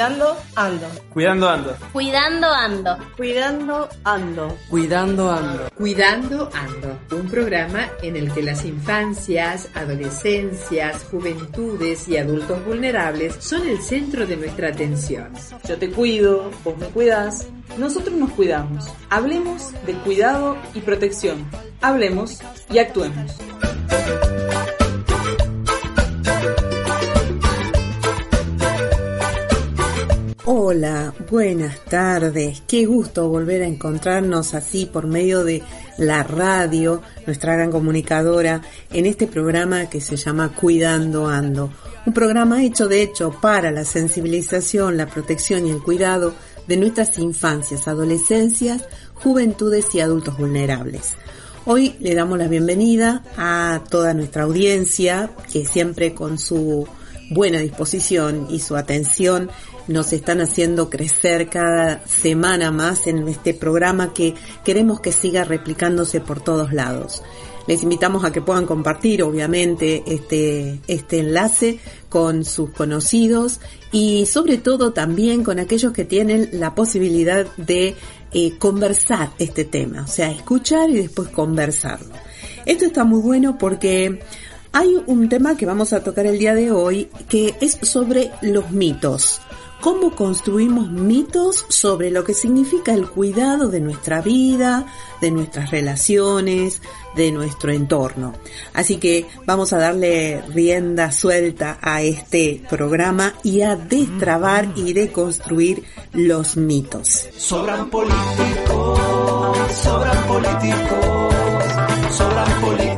Cuidando ando. Cuidando ando. Cuidando ando. Cuidando ando. Cuidando ando. Cuidando ando. Un programa en el que las infancias, adolescencias, juventudes y adultos vulnerables son el centro de nuestra atención. Yo te cuido, vos me cuidas, nosotros nos cuidamos. Hablemos de cuidado y protección. Hablemos y actuemos. Hola, buenas tardes. Qué gusto volver a encontrarnos así por medio de la radio, nuestra gran comunicadora, en este programa que se llama Cuidando Ando. Un programa hecho de hecho para la sensibilización, la protección y el cuidado de nuestras infancias, adolescencias, juventudes y adultos vulnerables. Hoy le damos la bienvenida a toda nuestra audiencia que siempre con su buena disposición y su atención nos están haciendo crecer cada semana más en este programa que queremos que siga replicándose por todos lados. Les invitamos a que puedan compartir, obviamente, este, este enlace con sus conocidos y sobre todo también con aquellos que tienen la posibilidad de eh, conversar este tema, o sea, escuchar y después conversarlo. Esto está muy bueno porque hay un tema que vamos a tocar el día de hoy que es sobre los mitos cómo construimos mitos sobre lo que significa el cuidado de nuestra vida, de nuestras relaciones, de nuestro entorno. Así que vamos a darle rienda suelta a este programa y a destrabar y deconstruir los mitos. Sobran políticos, sobran políticos, sobran políticos.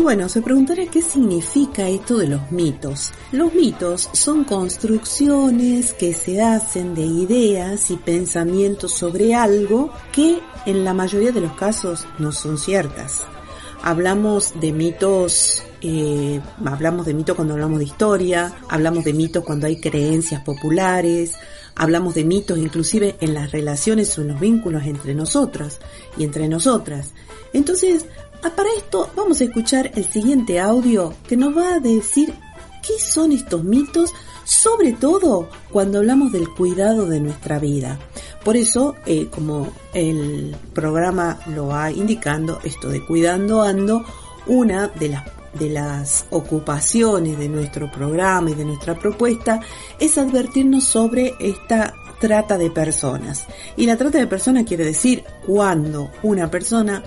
Y bueno, se preguntará qué significa esto de los mitos. Los mitos son construcciones que se hacen de ideas y pensamientos sobre algo que en la mayoría de los casos no son ciertas. Hablamos de mitos eh, hablamos de mitos cuando hablamos de historia, hablamos de mitos cuando hay creencias populares, hablamos de mitos inclusive en las relaciones o en los vínculos entre nosotras y entre nosotras. Entonces, para esto vamos a escuchar el siguiente audio que nos va a decir qué son estos mitos, sobre todo cuando hablamos del cuidado de nuestra vida. Por eso, eh, como el programa lo va indicando, esto de cuidando ando, una de las de las ocupaciones de nuestro programa y de nuestra propuesta es advertirnos sobre esta trata de personas. Y la trata de personas quiere decir cuando una persona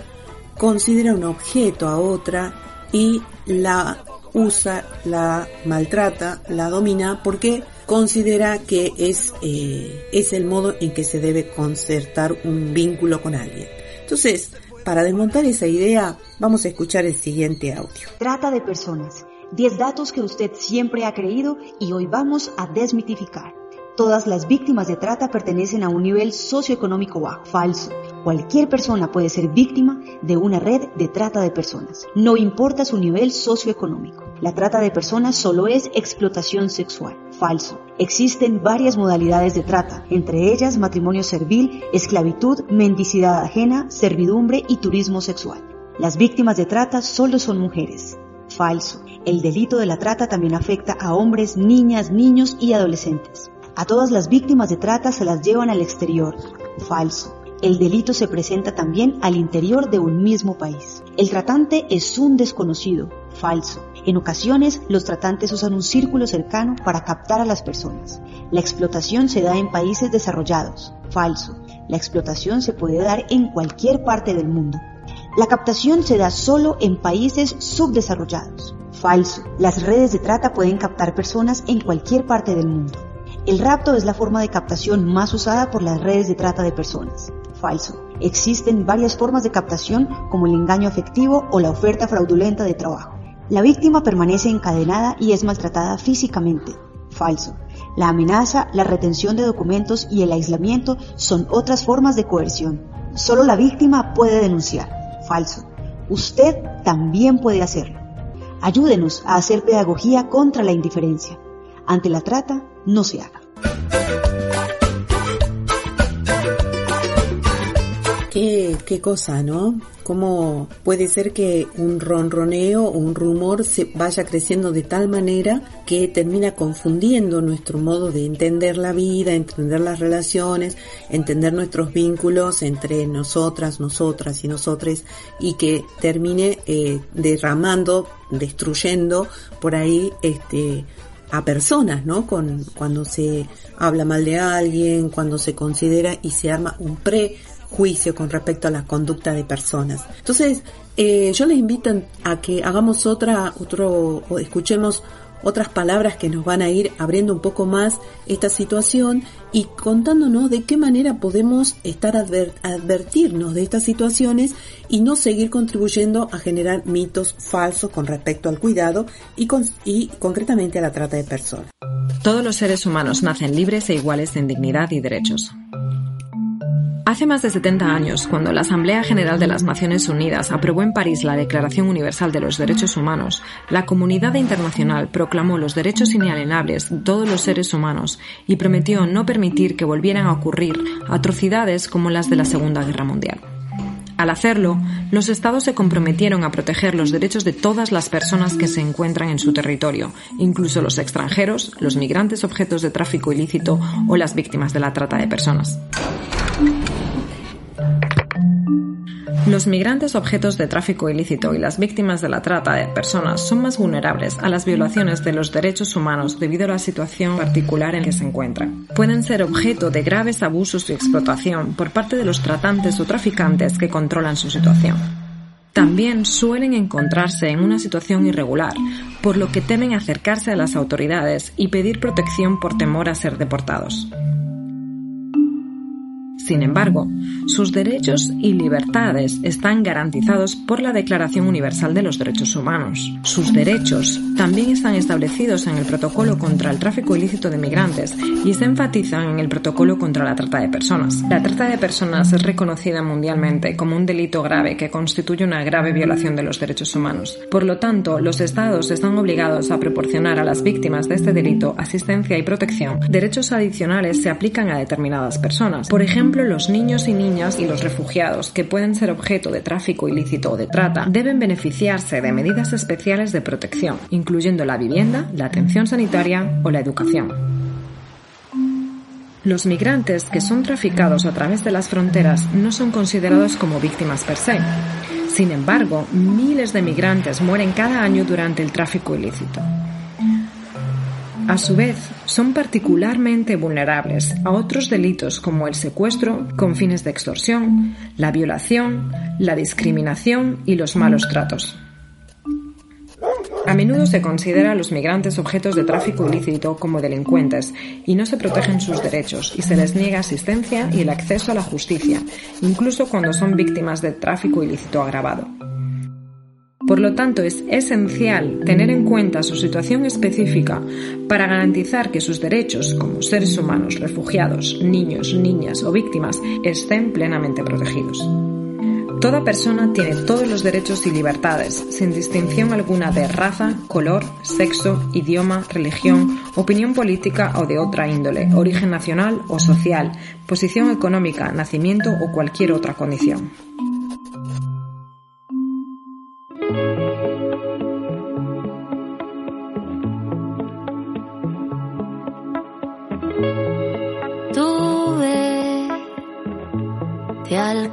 considera un objeto a otra y la usa, la maltrata, la domina porque considera que es, eh, es el modo en que se debe concertar un vínculo con alguien. Entonces, para desmontar esa idea, vamos a escuchar el siguiente audio. Trata de personas. 10 datos que usted siempre ha creído y hoy vamos a desmitificar. Todas las víctimas de trata pertenecen a un nivel socioeconómico bajo. Falso. Cualquier persona puede ser víctima de una red de trata de personas. No importa su nivel socioeconómico. La trata de personas solo es explotación sexual. Falso. Existen varias modalidades de trata, entre ellas matrimonio servil, esclavitud, mendicidad ajena, servidumbre y turismo sexual. Las víctimas de trata solo son mujeres. Falso. El delito de la trata también afecta a hombres, niñas, niños y adolescentes. A todas las víctimas de trata se las llevan al exterior. Falso. El delito se presenta también al interior de un mismo país. El tratante es un desconocido. Falso. En ocasiones, los tratantes usan un círculo cercano para captar a las personas. La explotación se da en países desarrollados. Falso. La explotación se puede dar en cualquier parte del mundo. La captación se da solo en países subdesarrollados. Falso. Las redes de trata pueden captar personas en cualquier parte del mundo. El rapto es la forma de captación más usada por las redes de trata de personas. Falso. Existen varias formas de captación como el engaño afectivo o la oferta fraudulenta de trabajo. La víctima permanece encadenada y es maltratada físicamente. Falso. La amenaza, la retención de documentos y el aislamiento son otras formas de coerción. Solo la víctima puede denunciar. Falso. Usted también puede hacerlo. Ayúdenos a hacer pedagogía contra la indiferencia. Ante la trata, no se haga. Qué, qué cosa, ¿no? ¿Cómo puede ser que un ronroneo o un rumor se vaya creciendo de tal manera que termina confundiendo nuestro modo de entender la vida, entender las relaciones, entender nuestros vínculos entre nosotras, nosotras y nosotres y que termine eh, derramando, destruyendo por ahí este a personas, ¿no? Con, cuando se habla mal de alguien, cuando se considera y se arma un pre juicio con respecto a la conducta de personas. Entonces, eh, yo les invito a que hagamos otra, otro, o escuchemos otras palabras que nos van a ir abriendo un poco más esta situación y contándonos de qué manera podemos estar advertirnos de estas situaciones y no seguir contribuyendo a generar mitos falsos con respecto al cuidado y, y concretamente a la trata de personas. Todos los seres humanos nacen libres e iguales en dignidad y derechos. Hace más de 70 años, cuando la Asamblea General de las Naciones Unidas aprobó en París la Declaración Universal de los Derechos Humanos, la comunidad internacional proclamó los derechos inalienables de todos los seres humanos y prometió no permitir que volvieran a ocurrir atrocidades como las de la Segunda Guerra Mundial. Al hacerlo, los Estados se comprometieron a proteger los derechos de todas las personas que se encuentran en su territorio, incluso los extranjeros, los migrantes objetos de tráfico ilícito o las víctimas de la trata de personas. Los migrantes objetos de tráfico ilícito y las víctimas de la trata de personas son más vulnerables a las violaciones de los derechos humanos debido a la situación particular en que se encuentran. Pueden ser objeto de graves abusos y explotación por parte de los tratantes o traficantes que controlan su situación. También suelen encontrarse en una situación irregular, por lo que temen acercarse a las autoridades y pedir protección por temor a ser deportados. Sin embargo, sus derechos y libertades están garantizados por la Declaración Universal de los Derechos Humanos. Sus derechos también están establecidos en el Protocolo contra el Tráfico Ilícito de Migrantes y se enfatizan en el Protocolo contra la Trata de Personas. La trata de personas es reconocida mundialmente como un delito grave que constituye una grave violación de los derechos humanos. Por lo tanto, los Estados están obligados a proporcionar a las víctimas de este delito asistencia y protección. Derechos adicionales se aplican a determinadas personas. Por ejemplo, los niños y niñas y los refugiados que pueden ser objeto de tráfico ilícito o de trata deben beneficiarse de medidas especiales de protección, incluyendo la vivienda, la atención sanitaria o la educación. Los migrantes que son traficados a través de las fronteras no son considerados como víctimas per se. Sin embargo, miles de migrantes mueren cada año durante el tráfico ilícito. A su vez, son particularmente vulnerables a otros delitos como el secuestro con fines de extorsión, la violación, la discriminación y los malos tratos. A menudo se considera a los migrantes objetos de tráfico ilícito como delincuentes y no se protegen sus derechos y se les niega asistencia y el acceso a la justicia, incluso cuando son víctimas de tráfico ilícito agravado. Por lo tanto, es esencial tener en cuenta su situación específica para garantizar que sus derechos como seres humanos, refugiados, niños, niñas o víctimas estén plenamente protegidos. Toda persona tiene todos los derechos y libertades, sin distinción alguna de raza, color, sexo, idioma, religión, opinión política o de otra índole, origen nacional o social, posición económica, nacimiento o cualquier otra condición.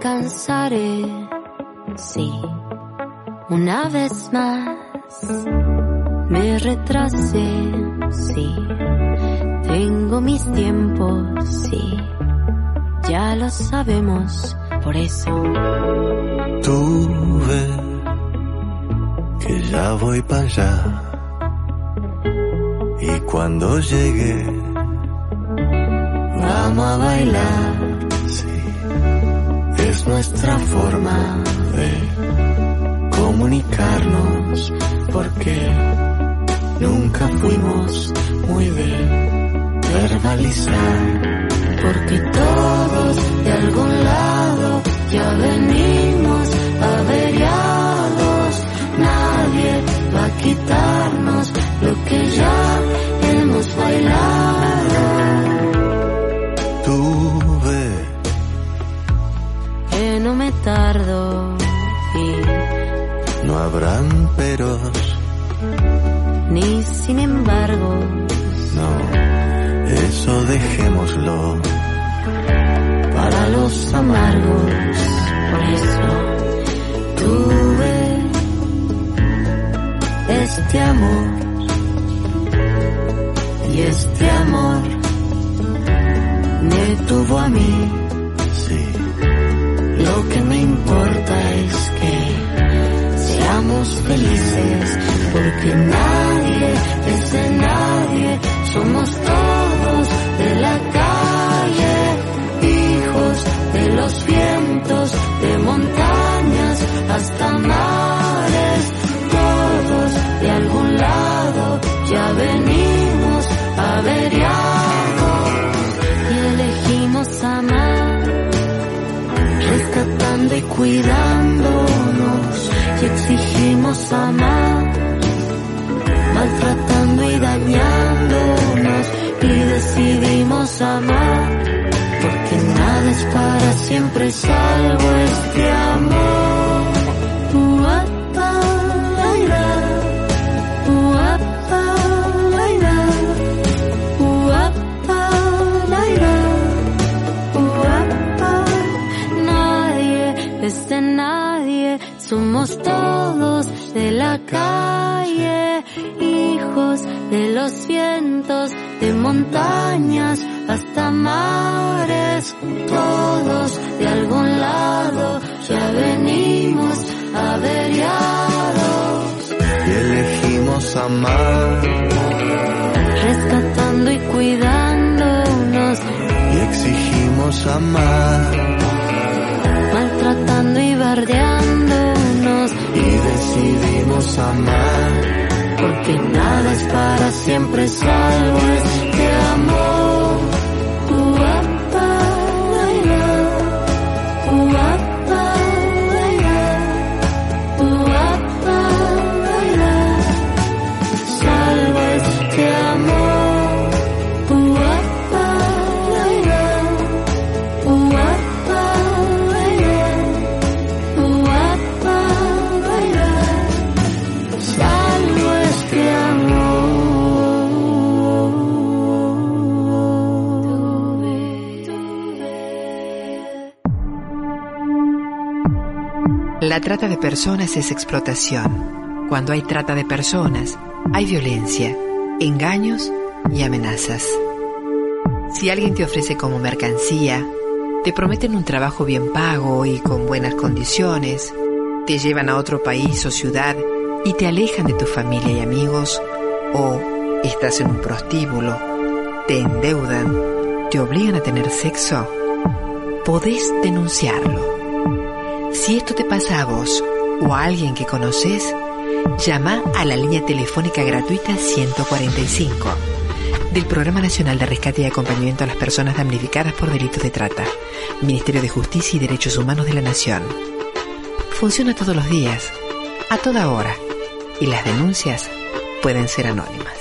Alcanzaré, sí, una vez más. Me retrasé, sí, tengo mis tiempos, sí, ya lo sabemos, por eso. Tú que ya voy para allá. Y cuando llegue, a bailar. Es nuestra forma de comunicarnos porque nunca fuimos muy de verbalizar porque todos de algún lado ya venimos No, eso dejémoslo. Para los amargos, por eso tuve este amor. Y este amor me tuvo a mí. Sí, Lo que me importa es que seamos felices, porque nadie, somos todos de la calle, hijos de los vientos, de montañas hasta mares, todos de algún lado ya venimos averiados y elegimos amar rescatando y cuidándonos y exigimos amar, porque nada es para siempre salvo este amor. Uapa, laira, uapa, laira, uapa, laira. Uapa, Nadie es de nadie, somos todos de la calle, hijos de los vientos, de montañas todos de algún lado ya venimos averiados, y elegimos amar rescatando y cuidándonos, y exigimos amar maltratando y bardeándonos. y decidimos amar. porque nada es para siempre salvo este amor. Personas es explotación. Cuando hay trata de personas, hay violencia, engaños y amenazas. Si alguien te ofrece como mercancía, te prometen un trabajo bien pago y con buenas condiciones, te llevan a otro país o ciudad y te alejan de tu familia y amigos, o estás en un prostíbulo, te endeudan, te obligan a tener sexo, podés denunciarlo. Si esto te pasa a vos o a alguien que conoces, llama a la línea telefónica gratuita 145 del Programa Nacional de Rescate y Acompañamiento a las Personas Damnificadas por Delitos de Trata, Ministerio de Justicia y Derechos Humanos de la Nación. Funciona todos los días, a toda hora, y las denuncias pueden ser anónimas.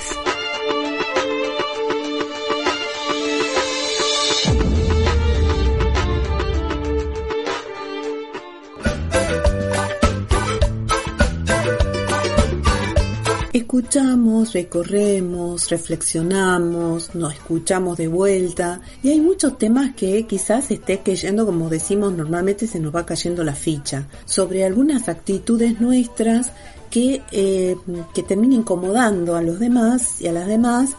Escuchamos, recorremos, reflexionamos, nos escuchamos de vuelta y hay muchos temas que quizás esté cayendo, como decimos normalmente, se nos va cayendo la ficha sobre algunas actitudes nuestras que, eh, que terminan incomodando a los demás y a las demás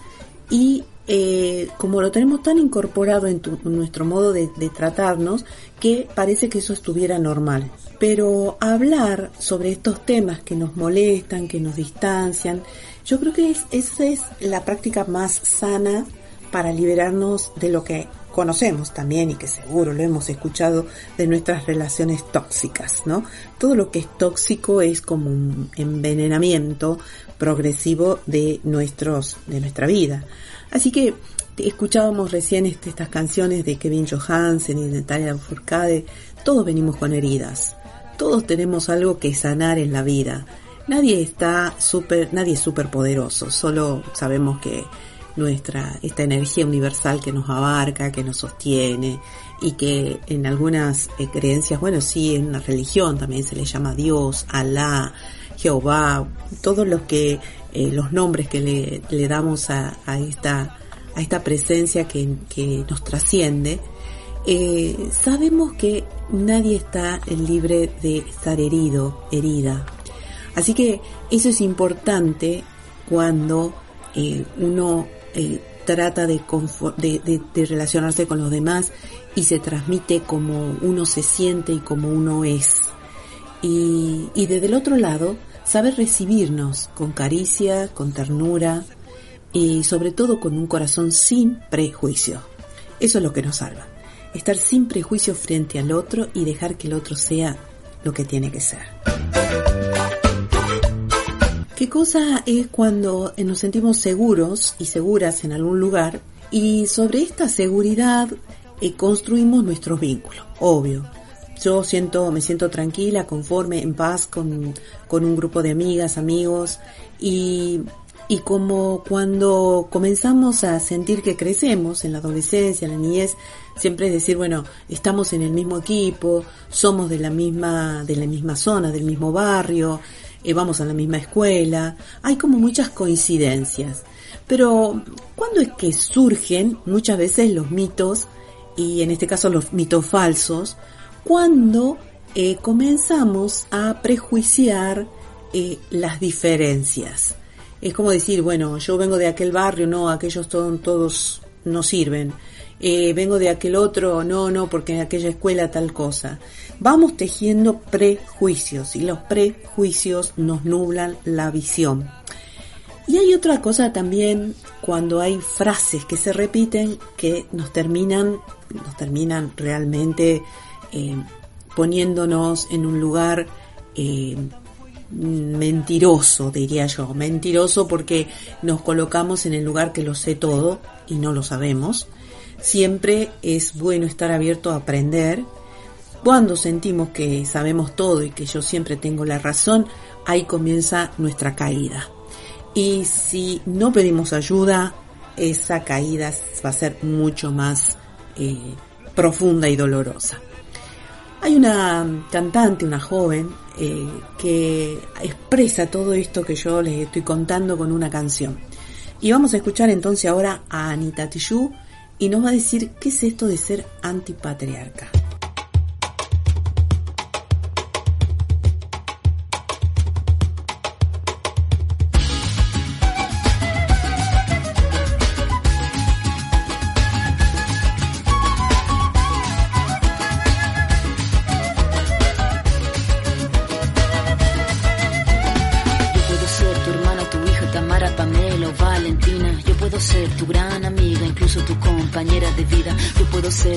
y eh, como lo tenemos tan incorporado en, tu- nuestro modo de, tratarnos que parece que eso estuviera normal. Pero hablar sobre estos temas que nos molestan, que nos distancian, yo creo que es, esa es la práctica más sana para liberarnos de lo que conocemos también y que seguro lo hemos escuchado de nuestras relaciones tóxicas, ¿no? Todo lo que es tóxico es como un envenenamiento progresivo de nuestros de nuestra vida. Así que escuchábamos recién este- estas canciones de Kevin Johansen y Natalia Furcade, todos venimos con heridas. Todos tenemos algo que sanar en la vida. Nadie está súper, nadie es súper poderoso, solo sabemos que nuestra, esta energía universal que nos abarca, que nos sostiene y que en algunas eh, creencias, bueno, sí, en una religión también se le llama Dios, Alá, Jehová, todos los que eh, los nombres que le, le damos a, esta a esta presencia que, que nos trasciende, eh, sabemos que nadie está libre de estar herido, herida. Así que eso es importante cuando eh, uno eh, trata de, de, relacionarse con los demás y se transmite como uno se siente y como uno es. Y, y desde el otro lado, saber recibirnos con caricia, con ternura y sobre todo con un corazón sin prejuicio. Eso es lo que nos salva. Estar sin prejuicio frente al otro y dejar que el otro sea lo que tiene que ser. ¿Qué cosa es cuando nos sentimos seguros y seguras en algún lugar y sobre esta seguridad eh, construimos nuestros vínculos? Obvio. Yo siento, me siento tranquila, conforme, en paz con, con un grupo de amigas, amigos y y como cuando comenzamos a sentir que crecemos en la adolescencia, en la niñez, siempre es decir, bueno, estamos en el mismo equipo, somos de la misma, de la misma zona, del mismo barrio, eh, vamos a la misma escuela, hay como muchas coincidencias. Pero, ¿cuándo es que surgen muchas veces los mitos, y en este caso los mitos falsos, cuando eh, comenzamos a prejuiciar eh, las diferencias? es como decir, bueno, yo vengo de aquel barrio, no, aquellos todos, todos no sirven. Eh, vengo de aquel otro, no, no, porque en aquella escuela tal cosa. Vamos tejiendo prejuicios y los prejuicios nos nublan la visión. Y hay otra cosa también cuando hay frases que se repiten que nos terminan, nos terminan realmente eh, poniéndonos en un lugar eh, mentiroso, diría yo, mentiroso porque nos colocamos en el lugar que lo sé todo y no lo sabemos. Siempre es bueno estar abierto a aprender. Cuando sentimos que sabemos todo y que yo siempre tengo la razón, ahí comienza nuestra caída. Y si no pedimos ayuda, esa caída va a ser mucho más eh, profunda y dolorosa. Hay una cantante, una joven, eh, que expresa todo esto que yo les estoy contando con una canción. Y vamos a escuchar entonces ahora a Anita Tijoux y nos va a decir qué es esto de ser antipatriarca.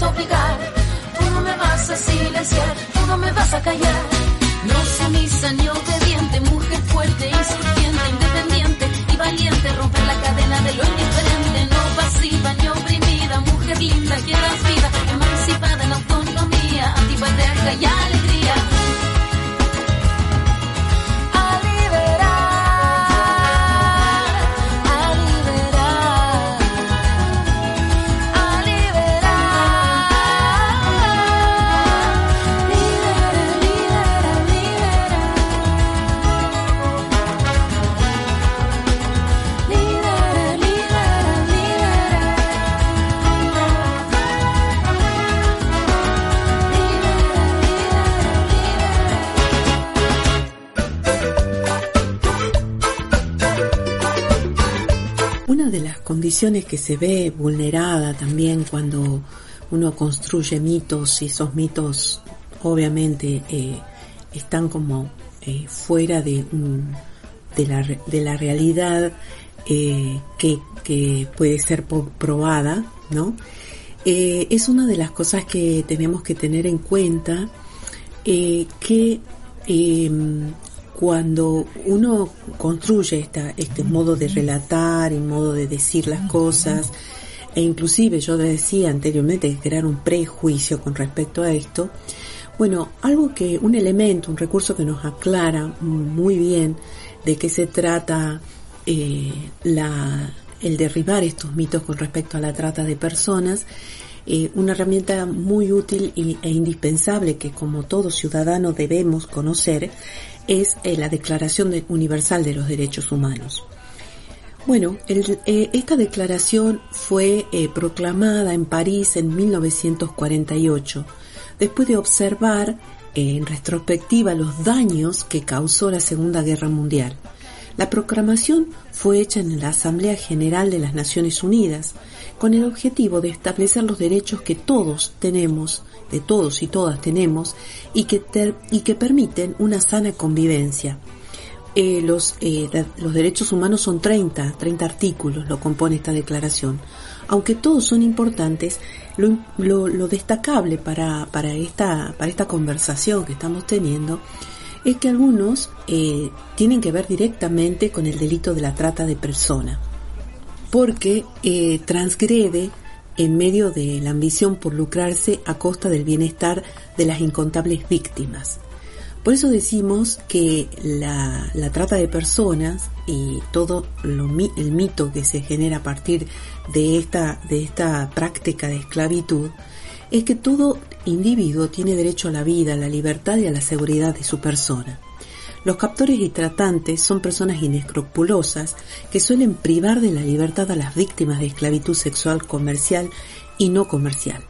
Obligar, tú no me vas a silenciar, tú no me vas a callar. No sumisa ni obediente, mujer fuerte, insurgente, independiente y valiente, romper la cadena de lo indiferente, no pasiva ni oprimida, mujer linda que das vida, emancipada en autonomía, antipatriarca y que se ve vulnerada también cuando uno construye mitos y esos mitos obviamente eh, están como eh, fuera de, la, de la realidad eh, que, que puede ser probada, ¿no? Es una de las cosas que tenemos que tener en cuenta que eh, cuando uno construye esta, este modo de relatar y modo de decir las cosas, e inclusive yo decía anteriormente crear un prejuicio con respecto a esto, bueno, algo que, un elemento, un recurso que nos aclara muy bien de qué se trata eh, la, el derribar estos mitos con respecto a la trata de personas, eh, una herramienta muy útil e indispensable que como todo ciudadano debemos conocer es eh, la Declaración de- Universal de los Derechos Humanos. Bueno, eh, esta declaración fue eh, proclamada en París en 1948, después de observar en retrospectiva los daños que causó la Segunda Guerra Mundial. La proclamación fue hecha en la Asamblea General de las Naciones Unidas, con el objetivo de establecer los derechos que todos tenemos, de todos y todas tenemos, y que, ter- y que permiten una sana convivencia. Eh, los, eh, los derechos humanos son 30, 30 artículos, lo compone esta declaración. Aunque todos son importantes, lo, lo- destacable para, para, esta, para esta conversación que estamos teniendo es que algunos eh, tienen que ver directamente con el delito de la trata de persona, porque transgrede en medio de la ambición por lucrarse a costa del bienestar de las incontables víctimas. Por eso decimos que la, la trata de personas y todo lo el mito que se genera a partir de esta, de esta práctica de esclavitud es que todo individuo tiene derecho a la vida, a la libertad y a la seguridad de su persona. Los captores y tratantes son personas inescrupulosas que suelen privar de la libertad a las víctimas de esclavitud sexual comercial y no comercial.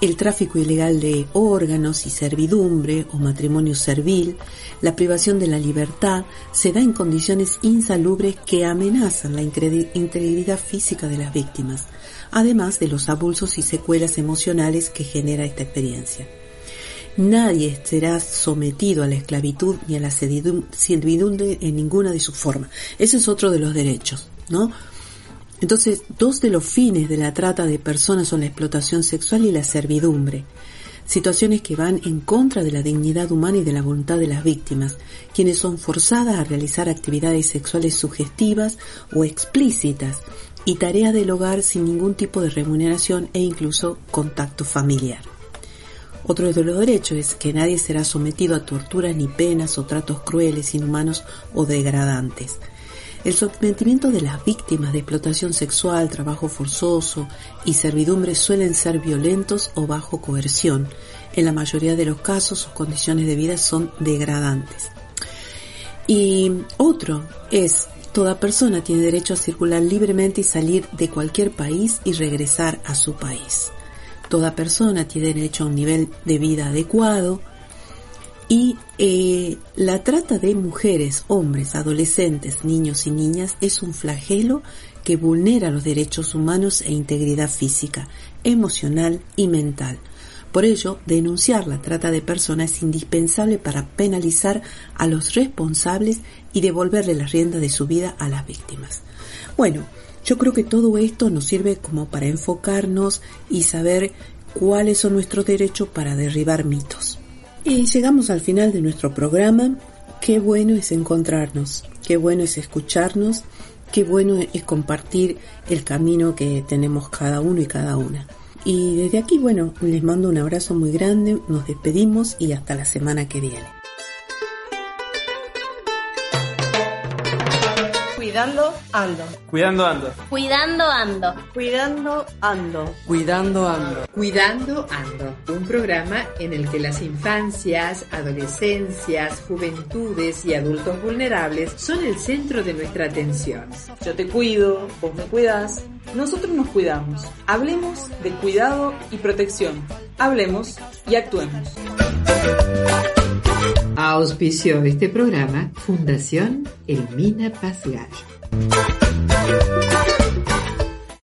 El tráfico ilegal de órganos y servidumbre o matrimonio servil, la privación de la libertad, se da en condiciones insalubres que amenazan la integridad física de las víctimas, además de los abusos y secuelas emocionales que genera esta experiencia. Nadie será sometido a la esclavitud ni a la servidumbre en ninguna de sus formas. Ese es otro de los derechos, ¿no? Entonces, dos de los fines de la trata de personas son la explotación sexual y la servidumbre, situaciones que van en contra de la dignidad humana y de la voluntad de las víctimas, quienes son forzadas a realizar actividades sexuales sugestivas o explícitas y tareas del hogar sin ningún tipo de remuneración e incluso contacto familiar. Otro de los derechos es que nadie será sometido a torturas ni penas o tratos crueles, inhumanos o degradantes. El sometimiento de las víctimas de explotación sexual, trabajo forzoso y servidumbre suelen ser violentos o bajo coerción. En la mayoría de los casos sus condiciones de vida son degradantes. Y otro es, toda persona tiene derecho a circular libremente y salir de cualquier país y regresar a su país. Toda persona tiene derecho a un nivel de vida adecuado, y eh, la trata de mujeres, hombres, adolescentes, niños y niñas es un flagelo que vulnera los derechos humanos e integridad física, emocional y mental. Por ello, denunciar la trata de personas es indispensable para penalizar a los responsables y devolverle la rienda de su vida a las víctimas. Bueno, yo creo que todo esto nos sirve como para enfocarnos y saber cuáles son nuestros derechos para derribar mitos. Y llegamos al final de nuestro programa. Qué bueno es encontrarnos, qué bueno es escucharnos qué bueno es compartir el camino que tenemos cada uno y cada una. Y desde aquí, bueno, les mando un abrazo muy grande, nos despedimos y hasta la semana que viene. Cuidando ando. Cuidando ando. Cuidando ando. Cuidando ando. Cuidando ando. Cuidando ando. Un programa en el que las infancias, adolescencias, juventudes y adultos vulnerables son el centro de nuestra atención. Yo te cuido, vos me cuidas, nosotros nos cuidamos. Hablemos de cuidado y protección. Hablemos y actuemos. Auspició este programa Fundación Elmina Paz Gallo.